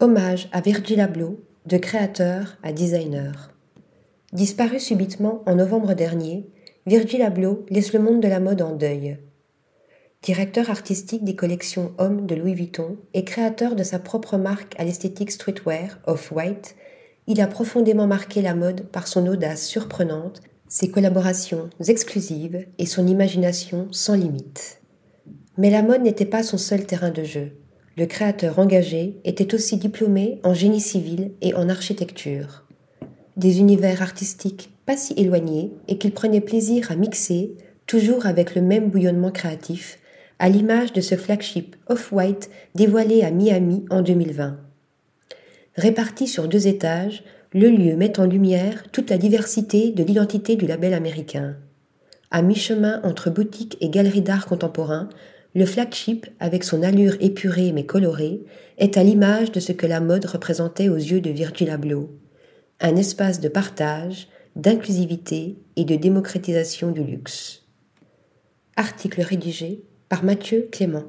Hommage à Virgil Abloh, de créateur à designer. Disparu subitement en novembre dernier, Virgil Abloh laisse le monde de la mode en deuil. Directeur artistique des collections Hommes de Louis Vuitton et créateur de sa propre marque à l'esthétique streetwear, Off-White, il a profondément marqué la mode par son audace surprenante, ses collaborations exclusives et son imagination sans limite. Mais la mode n'était pas son seul terrain de jeu. Le créateur engagé était aussi diplômé en génie civil et en architecture. Des univers artistiques pas si éloignés et qu'il prenait plaisir à mixer, toujours avec le même bouillonnement créatif, à l'image de ce flagship Off-White dévoilé à Miami en 2020. Réparti sur deux étages, le lieu met en lumière toute la diversité de l'identité du label américain. À mi-chemin entre boutique et galerie d'art contemporain, le flagship, avec son allure épurée mais colorée, est à l'image de ce que la mode représentait aux yeux de Virgil Abloh. Un espace de partage, d'inclusivité et de démocratisation du luxe. Article rédigé par Mathieu Clément.